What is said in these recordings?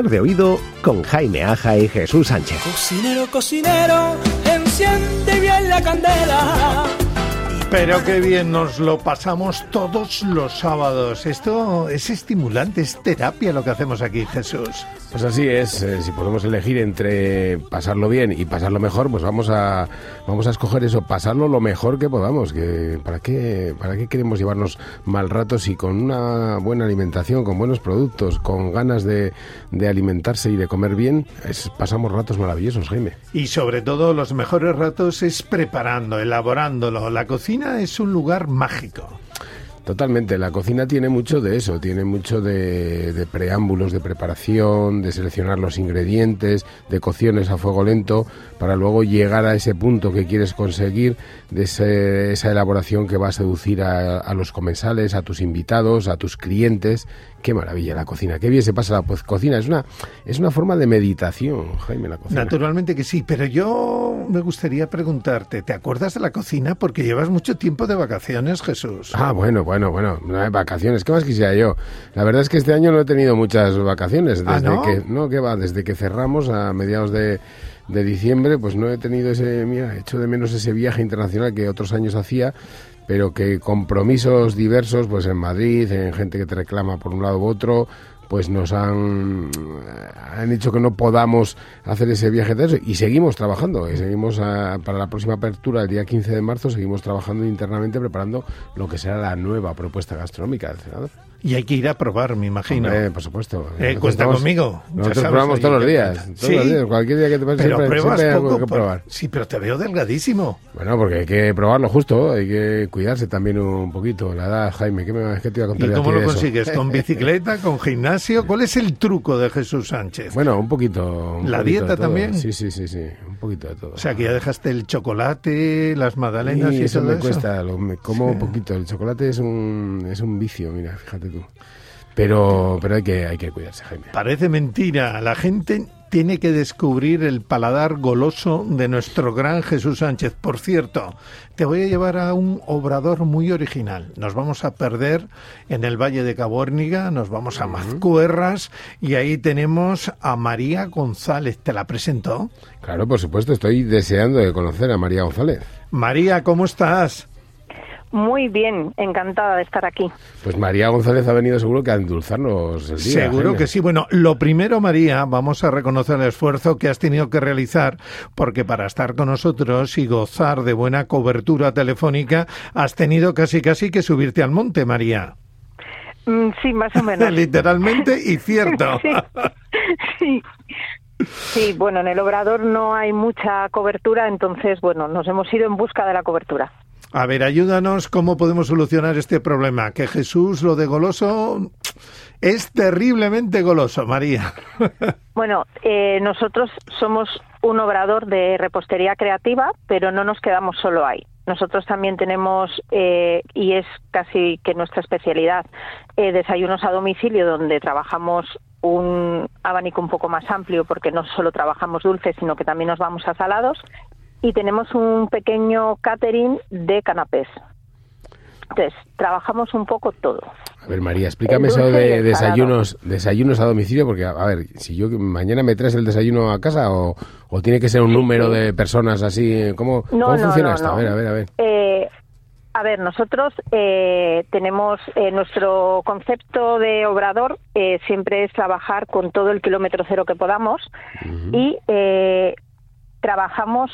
De oído con Jaime Aja y Jesús Sánchez. Cocinero, cocinero, enciende bien la candela pero qué bien nos lo pasamos todos los sábados. Esto es estimulante, es terapia lo que hacemos aquí, Jesús. Pues así es, eh, si podemos elegir entre pasarlo bien y pasarlo mejor, pues vamos a vamos a escoger eso, pasarlo lo mejor que podamos, que para qué para qué queremos llevarnos mal ratos y con una buena alimentación, con buenos productos, con ganas de, de alimentarse y de comer bien, es, pasamos ratos maravillosos, Jaime. Y sobre todo los mejores ratos es preparando, elaborándolo. La cocina es un lugar mágico. Totalmente, la cocina tiene mucho de eso, tiene mucho de, preámbulos, de preparación, de seleccionar los ingredientes, de cocciones a fuego lento, para luego llegar a ese punto que quieres conseguir, de esa elaboración que va a seducir a, los comensales, a tus invitados, a tus clientes. Qué maravilla la cocina, qué bien se pasa la pues, cocina, es una, es una forma de meditación, Jaime, la cocina. Naturalmente que sí, pero yo me gustaría preguntarte, ¿te acuerdas de la cocina? Porque llevas mucho tiempo de vacaciones, Jesús. Ah, bueno, bueno, bueno, vacaciones, ¿qué más quisiera yo? La verdad es que este año no he tenido muchas vacaciones, ¿Ah, desde no? que, no, que va, desde que cerramos a mediados de, de diciembre, pues no he tenido ese, mira, he hecho de menos ese viaje internacional que otros años hacía, pero que compromisos diversos, pues en Madrid, en gente que te reclama por un lado u otro, pues nos han, han dicho que no podamos hacer ese viaje de eso y seguimos trabajando, y seguimos a, para la próxima apertura el día 15 de marzo, seguimos trabajando internamente preparando lo que será la nueva propuesta gastronómica del senador. Y hay que ir a probar, me imagino. Hombre, por supuesto. Eh, cuenta estamos- conmigo. Nosotros sabes, probamos oye, todos los días. Todos Sí, los días. Cualquier día que te pases siempre, pruebas siempre hay algo poco. que por- probar. Sí, pero te veo delgadísimo. Bueno, porque hay que probarlo justo, hay que cuidarse también un poquito. La edad, Jaime, ¿qué, me, qué te iba a contar ¿Y cómo lo consigues? ¿Con bicicleta? ¿Con gimnasio? ¿Cuál es el truco de Jesús Sánchez? Bueno, un poquito. un ¿La poquito dieta también? Sí, sí, sí, sí, un poquito de todo. O sea, que ya dejaste el chocolate, las magdalenas Sí, y eso todo me eso. cuesta, lo, me como un poquito. El chocolate es un, es un vicio, mira, fíjate tú. Pero, pero hay que, hay que cuidarse, Jaime. Parece mentira. La gente tiene que descubrir el paladar goloso de nuestro gran Jesús Sánchez. Por cierto, te voy a llevar a un obrador muy original. Nos vamos a perder en el Valle de Caborniga, nos vamos a Mazcuerras y ahí tenemos a María González. ¿Te la presento? Claro, por supuesto, estoy deseando de conocer a María González. María, ¿cómo estás? Muy bien, encantada de estar aquí. Pues María González ha venido seguro que a endulzarnos el día. Seguro Jaime. que sí. Bueno, lo primero, María, vamos a reconocer el esfuerzo que has tenido que realizar, porque para estar con nosotros y gozar de buena cobertura telefónica, has tenido casi casi que subirte al monte, María. Mm, sí, más o menos. Literalmente y cierto. Sí. sí. Sí, bueno, en el obrador no hay mucha cobertura, entonces, bueno, nos hemos ido en busca de la cobertura. A ver, ayúdanos cómo podemos solucionar este problema. Que Jesús, lo de goloso, es terriblemente goloso, María. Bueno, eh, nosotros somos un obrador de repostería creativa, pero no nos quedamos solo ahí. Nosotros también tenemos, eh, y es casi que nuestra especialidad, eh, desayunos a domicilio donde trabajamos un abanico un poco más amplio porque no solo trabajamos dulces, sino que también nos vamos a salados. Y tenemos un pequeño catering de canapés. Entonces, trabajamos un poco todo. A ver, María, explícame eso de desayunos, desayunos a domicilio, porque, a ver, si yo mañana me traes el desayuno a casa o, o tiene que ser un número de personas así, ¿cómo, No, cómo no, funciona no, esto? A ver, a ver, a ver. Eh, a ver, nosotros eh, tenemos eh, nuestro concepto de obrador eh, siempre es trabajar con todo el kilómetro cero que podamos y eh, trabajamos,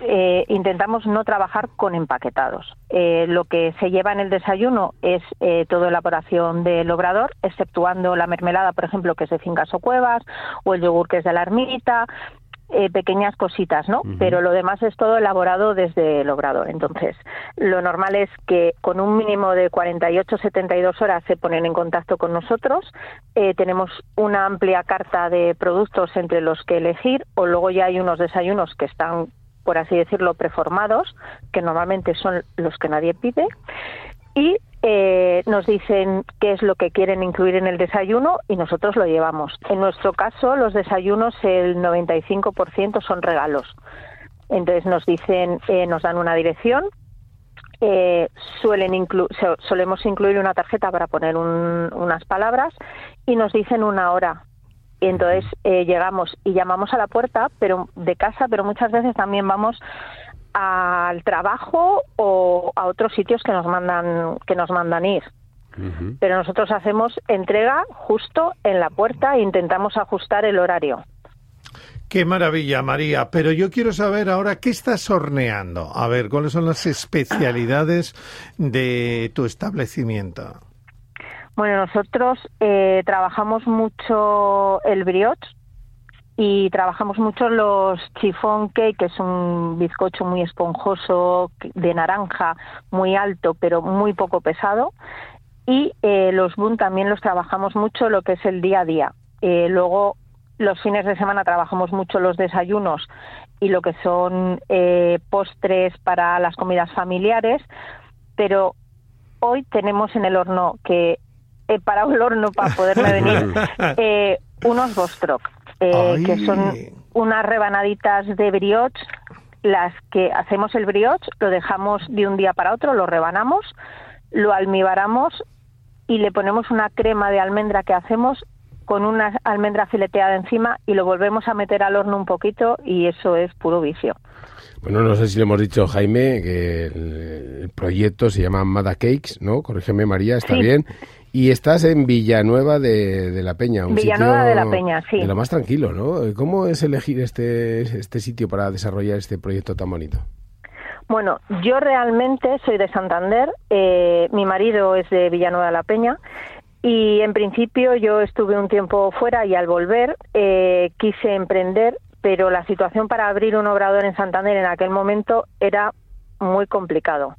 eh, intentamos no trabajar con empaquetados. Eh, lo que se lleva en el desayuno es eh, toda elaboración del obrador, exceptuando la mermelada, por ejemplo, que es de Fincas o Cuevas, o el yogur que es de la ermita, eh, pequeñas cositas, ¿no? Pero lo demás es todo elaborado desde el obrador. Entonces, lo normal es que con un mínimo de 48-72 horas se ponen en contacto con nosotros. Eh, tenemos una amplia carta de productos entre los que elegir, o luego ya hay unos desayunos que están, por así decirlo, preformados, que normalmente son los que nadie pide. Y eh, nos dicen qué es lo que quieren incluir en el desayuno y nosotros lo llevamos. En nuestro caso, los desayunos, el 95% son regalos. Entonces nos dicen, eh, nos dan una dirección, eh, suelen inclu- so- solemos incluir una tarjeta para poner un- unas palabras y nos dicen una hora Y entonces eh, llegamos y llamamos a la puerta pero de casa, pero muchas veces también vamos al trabajo o a otros sitios que nos mandan que nos mandan ir. Pero nosotros hacemos entrega justo en la puerta e intentamos ajustar el horario. Qué maravilla, María. Pero yo quiero saber ahora qué estás horneando. A ver, ¿cuáles son las especialidades de tu establecimiento? Bueno, nosotros eh, trabajamos mucho el brioche y trabajamos mucho los chiffon cake, que es un bizcocho muy esponjoso de naranja, muy alto, pero muy poco pesado. Y eh, los bun también los trabajamos mucho lo que es el día a día. Eh, luego los fines de semana trabajamos mucho los desayunos y lo que son eh, postres para las comidas familiares, pero hoy tenemos en el horno que he parado el horno para poderme venir eh, unos Bostrok, eh, que son unas rebanaditas de brioche, las que hacemos el brioche, lo dejamos de un día para otro, lo rebanamos, lo almibaramos y le ponemos una crema de almendra que hacemos con una almendra fileteada encima y lo volvemos a meter al horno un poquito y eso es puro vicio. Bueno, no sé si le hemos dicho, Jaime, que el, proyecto se llama Mada Cakes, ¿no? Corrígeme, María, está bien. Y estás en Villanueva de, la Peña, un Villanueva de la Peña, sí. De lo más tranquilo, ¿no? ¿Cómo es elegir este, este sitio para desarrollar este proyecto tan bonito? Bueno, yo realmente soy de Santander, eh, mi marido es de Villanueva de la Peña y en principio yo estuve un tiempo fuera y al volver eh, quise emprender, pero la situación para abrir un obrador en Santander en aquel momento era muy complicado.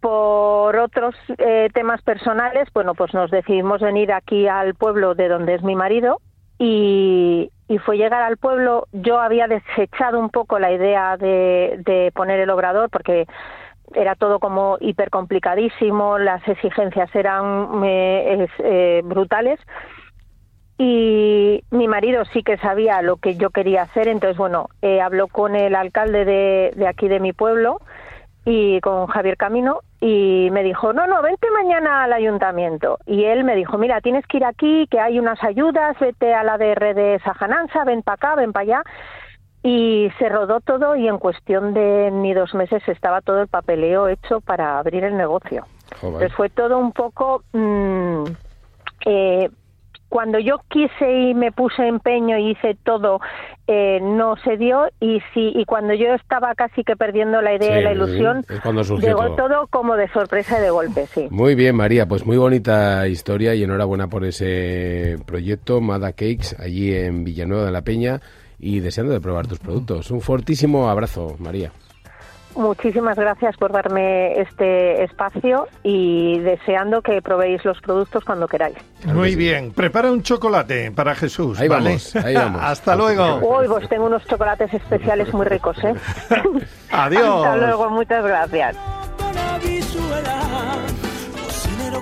Por otros eh, temas personales, bueno, pues nos decidimos venir aquí al pueblo de donde es mi marido y, fue llegar al pueblo. Yo había desechado un poco la idea de, poner el obrador porque era todo como hiper complicadísimo, las exigencias eran eh, brutales y mi marido sí que sabía lo que yo quería hacer, entonces bueno, eh, habló con el alcalde de, de, aquí de mi pueblo y con Javier Camino y me dijo, no, no, vente mañana al ayuntamiento. Y él me dijo, mira, tienes que ir aquí, que hay unas ayudas, vete a la DR de Sajananza, ven para acá, ven para allá y se rodó todo y en cuestión de ni dos meses estaba todo el papeleo hecho para abrir el negocio. Entonces fue todo un poco... Mm, eh, cuando yo quise y me puse empeño y hice todo, eh, no se dio y sí y cuando yo estaba casi que perdiendo la idea y la ilusión, llegó todo. como de sorpresa y de golpe, sí. Muy bien, María, pues muy bonita historia y enhorabuena por ese proyecto Mada Cakes allí en Villanueva de la Peña y deseando de probar tus productos. Un fortísimo abrazo, María. Muchísimas gracias por darme este espacio y deseando que probéis los productos cuando queráis. Muy bien, prepara un chocolate para Jesús. Ahí vamos, ahí vamos. Hasta luego. Hoy vos tengo unos chocolates especiales muy ricos, ¿eh? Adiós. Hasta luego, muchas gracias.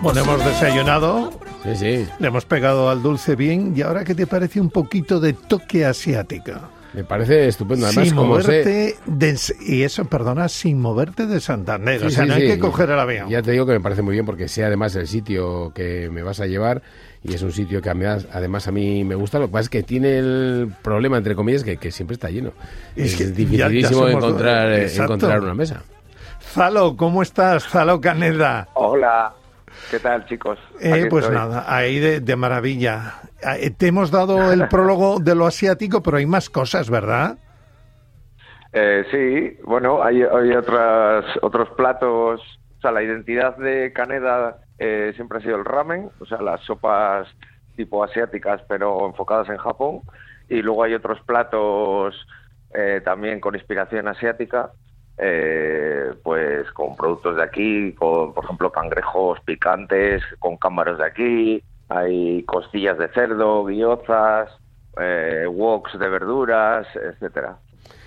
Bueno, hemos desayunado. Sí, sí. Le hemos pegado al dulce bien. ¿Y ahora qué te parece un poquito de toque asiático? Me parece estupendo. Además, sin como moverte de, y eso, perdona, sin moverte de Santander. o sea, no hay que coger el avión. Ya te digo que me parece muy bien porque sé además el sitio que me vas a llevar y es un sitio que además a mí me gusta. Lo que pasa es que tiene el problema, entre comillas, que, que siempre está lleno. Es, es dificilísimo encontrar, encontrar una mesa. Zalo, ¿cómo estás? Zalo Caneda. Hola. ¿Qué tal, chicos? Eh, pues nada, ahí de, maravilla. Eh, te hemos dado el prólogo de lo asiático, pero hay más cosas, ¿verdad? Eh, sí, bueno, hay, hay otras, otros platos. O sea, la identidad de Caneda eh, siempre ha sido el ramen, o sea, las sopas tipo asiáticas, pero enfocadas en Japón. Y luego hay otros platos también con inspiración asiática, eh, pues con productos de aquí, con, por ejemplo, cangrejos picantes, con cámaras de aquí, hay costillas de cerdo, guiozas, eh, woks de verduras, etcétera.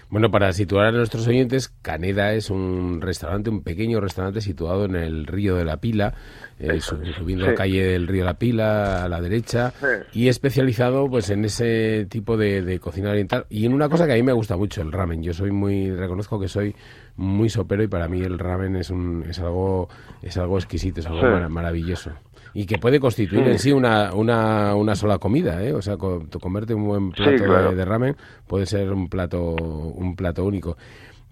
Bueno, para situar a nuestros oyentes, Caneda es un restaurante, un pequeño restaurante situado en el Río de la Pila, eh, subiendo la calle del Río de la Pila a la derecha, y especializado pues en ese tipo de, cocina oriental. Y en una cosa que a mí me gusta mucho, el ramen. Yo soy muy, reconozco que soy muy sopero y para mí el ramen es, un, es algo es algo exquisito, es algo maravilloso. Y que puede constituir en sí una, una, una sola comida, ¿eh? O sea, comerte un buen plato de, ramen puede ser un plato, un plato único.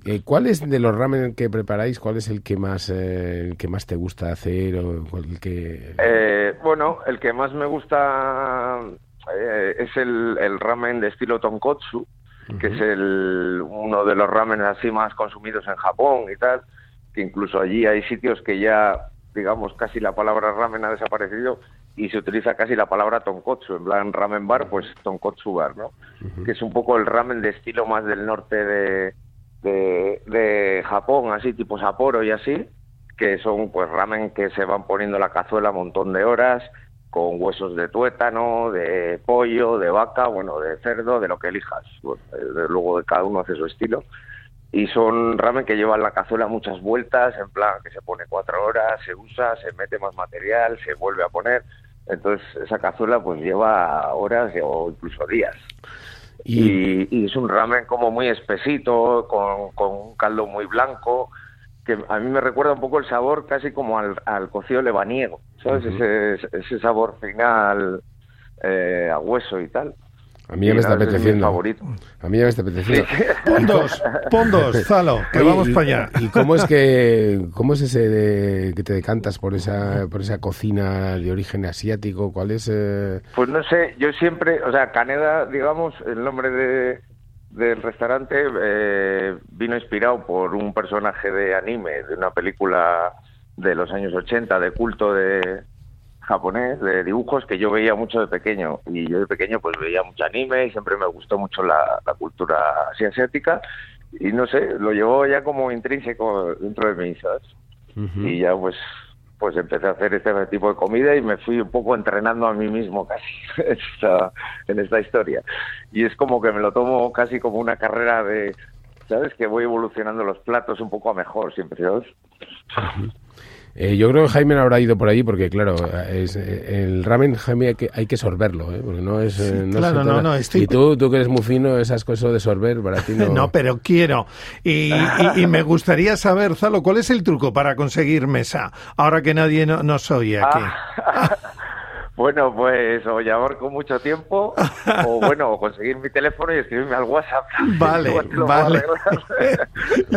Eh, ¿Cuál es de los ramen que preparáis? ¿Cuál es el que más, eh, el que más te gusta hacer o el que? Eh, bueno, el que más me gusta eh, es el, el, ramen de estilo tonkotsu, que es el, uno de los ramen así más consumidos en Japón y tal, que incluso allí hay sitios que ya, digamos, casi la palabra ramen ha desaparecido y se utiliza casi la palabra tonkotsu, en plan ramen bar, pues tonkotsu bar, ¿no? Que es un poco el ramen de estilo más del norte de, de, de Japón, así tipo Sapporo y así, que son pues ramen que se van poniendo la cazuela un montón de horas, con huesos de tuétano, de pollo, de vaca, bueno, de cerdo, de lo que elijas. Bueno, luego de cada uno hace su estilo. Y son ramen que llevan la cazuela muchas vueltas, en plan que se pone cuatro horas, se usa, se mete más material, se vuelve a poner. Entonces esa cazuela pues lleva horas o incluso días. Y, es un ramen como muy espesito, con, con un caldo muy blanco, que a mí me recuerda un poco el sabor casi como al, al cocido lebaniego, ¿sabes? ese, ese sabor final eh, a hueso y tal. A mí ya me está apeteciendo. A mí ya me está apeteciendo. Pondos, pondos, Zalo, que vamos para allá. ¿Y cómo es que cómo es ese de, que te decantas por esa por esa cocina de origen asiático? ¿Cuál es? Eh? Pues no sé, yo siempre, o sea, Caneda, digamos, el nombre de del restaurante eh, vino inspirado por un personaje de anime, de una película de los años 80 de culto de japonés, de dibujos que yo veía mucho de pequeño. Y yo de pequeño pues veía mucho anime y siempre me gustó mucho la, cultura asiática. Y no sé, lo llevó ya como intrínseco dentro de mí, ¿sabes? Y ya pues pues empecé a hacer este tipo de comida y me fui un poco entrenando a mí mismo casi en esta historia. Y es como que me lo tomo casi como una carrera de, ¿sabes? Que voy evolucionando los platos un poco a mejor siempre, ¿sabes? Eh, yo creo que Jaime no habrá ido por allí porque, claro, es, eh, el ramen, Jaime, hay que, hay que sorberlo, ¿eh? porque no es... Eh, no claro, no, no, Y tú, tú que eres muy fino, esas cosas de sorber, para ti no... no, pero quiero. Y, y, me gustaría saber, Zalo, ¿cuál es el truco para conseguir mesa? Ahora que nadie no, nos oye aquí. Ah. Bueno, pues o llamar con mucho tiempo, o bueno, o conseguir mi teléfono y escribirme al WhatsApp. Vale, vale.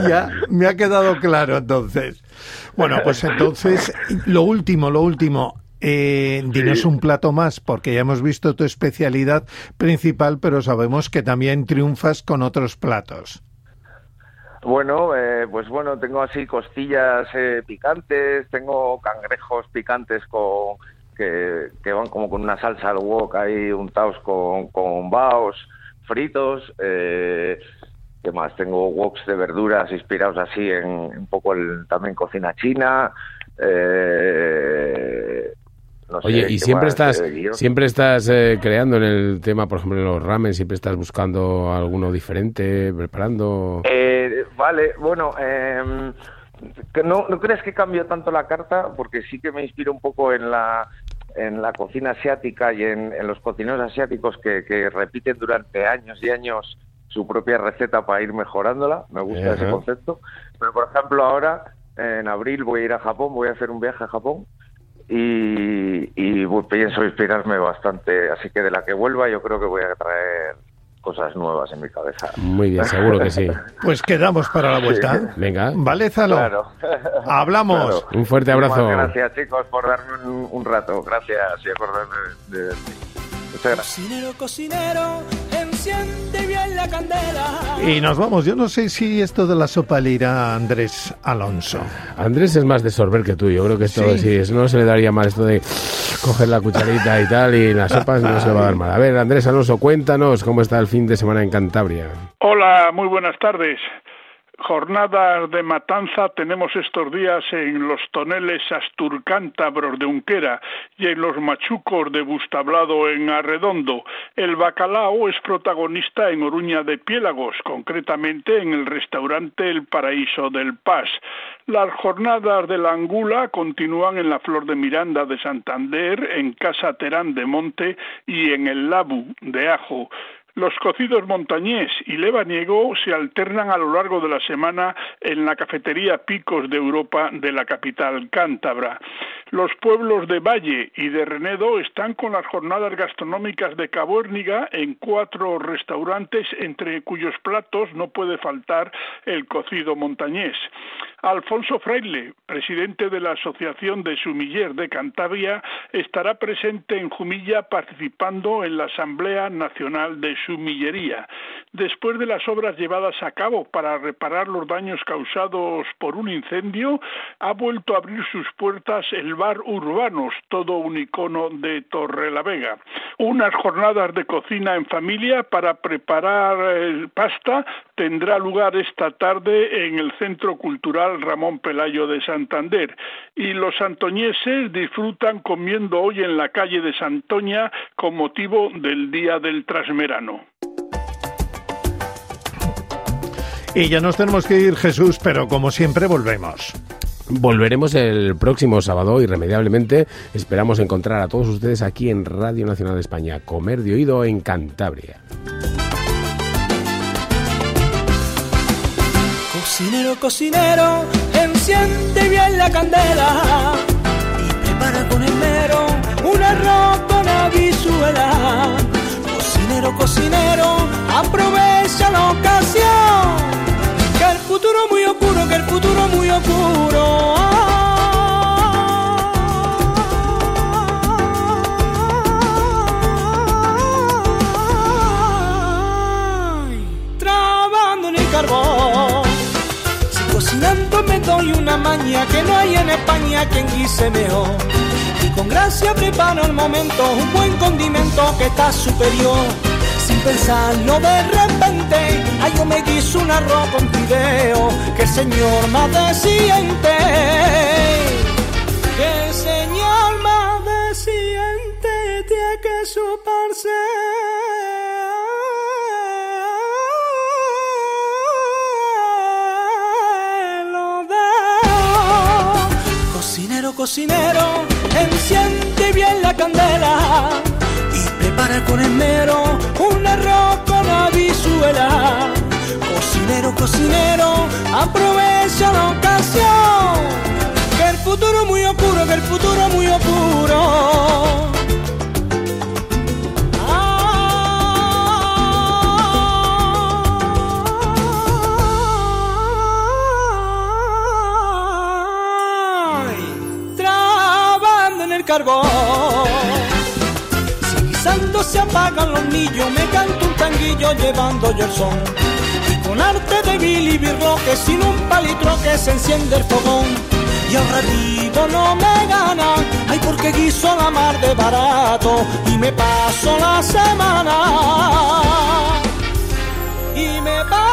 ya me ha quedado claro entonces. Bueno, pues entonces, lo último, lo último. Eh, dinos un plato más, porque ya hemos visto tu especialidad principal, pero sabemos que también triunfas con otros platos. Bueno, eh, pues bueno, tengo así costillas eh, picantes, tengo cangrejos picantes con que, van como con una salsa al wok ahí untados con, con baos fritos. Eh, ¿Qué más? Tengo woks de verduras inspirados así en un poco el, también cocina china. Eh, Oye, y siempre estás, siempre estás eh, creando en el tema, por ejemplo, en los ramen, siempre estás buscando alguno diferente, preparando. Eh, vale, bueno, em, no, no crees que cambio tanto la carta, porque sí que me inspiro un poco en la en la cocina asiática y en, los cocineros asiáticos que, repiten durante años y años su propia receta para ir mejorándola. Me gusta ese concepto. Pero, por ejemplo, ahora, en abril, voy a ir a Japón, voy a hacer un viaje a Japón y, y pienso inspirarme bastante. Así que de la que vuelva, yo creo que voy a traer cosas nuevas en mi cabeza. Muy bien, seguro que sí. Pues quedamos para la vuelta. Venga. Vale, Zalo. Claro. Hablamos. Un fuerte abrazo. gracias, chicos, por darme un, rato. Gracias y acordarme de, de, Muchas gracias. Cocinero, cocinero, enciende bien la candela. Y nos vamos. Yo no sé si esto de la sopa le irá a Andrés Alonso. Andrés es más de sorber que tú. Yo creo que esto sí, no se le daría mal esto de coger la cucharita y tal y la sopa no se le va a dar mal. A ver, Andrés Alonso, cuéntanos cómo está el fin de semana en Cantabria. Hola, muy buenas tardes. Jornadas de matanza tenemos estos días en los toneles asturcántabros de Unquera y en los machucos de Bustablado en Arredondo. El bacalao es protagonista en Oruña de Piélagos, concretamente en el restaurante El Paraíso del Paz. Las jornadas de la Angula continúan en la Flor de Miranda de Santander, en Casa Terán de Monte y en el Labu de Ajo. Los cocidos montañés y lebaniego se alternan a lo largo de la semana en la cafetería Picos de Europa de la capital cántabra. Los pueblos de Valle y de Renedo están con las jornadas gastronómicas de Cabuérniga en cuatro restaurantes entre cuyos platos no puede faltar el cocido montañés. Alfonso Fraile, presidente de la Asociación de Sumiller de Cantabria, estará presente en Jumilla participando en la Asamblea Nacional de Sumillería. Después de las obras llevadas a cabo para reparar los daños causados por un incendio, ha vuelto a abrir sus puertas el bar Urbanos, todo un icono de Torrelavega. Unas jornadas de cocina en familia para preparar el pasta tendrá lugar esta tarde en el Centro Cultural Ramón Pelayo de Santander y los santoñeses disfrutan comiendo hoy en la calle de Santoña con motivo del Día del Trasmerano. Y ya nos tenemos que ir, Jesús, pero como siempre volvemos. Volveremos el próximo sábado, irremediablemente. Esperamos encontrar a todos ustedes aquí en Radio Nacional de España, Comer de Oído en Cantabria. Cocinero, cocinero, enciende bien la candela y prepara con el mero un arroz con habichuela. Cocinero, cocinero, aprovecha la ocasión que el futuro muy oscuro, que el futuro muy oscuro. Doy una maña que no hay en España quien guise mejor. Y con gracia preparo el momento, un buen condimento que está superior sin pensarlo de repente, ay yo me guiso un arroz con fideo, que el señor más siente, que el señor más siente tiene que suparse. Cocinero, cocinero, enciende bien la candela prepara con esmero un arroz con habichuela. Cocinero, cocinero, aprovecha la ocasión. Que el futuro muy oscuro, que el futuro muy oscuro. Carbón Santo se apagan los niños, me canto un tanguillo llevando yo el son. Y con arte de Billy que sin un palitro que se enciende el fogón. Y ahora vivo no me gana, ay porque guiso la mar de barato y me paso la semana. Y me paso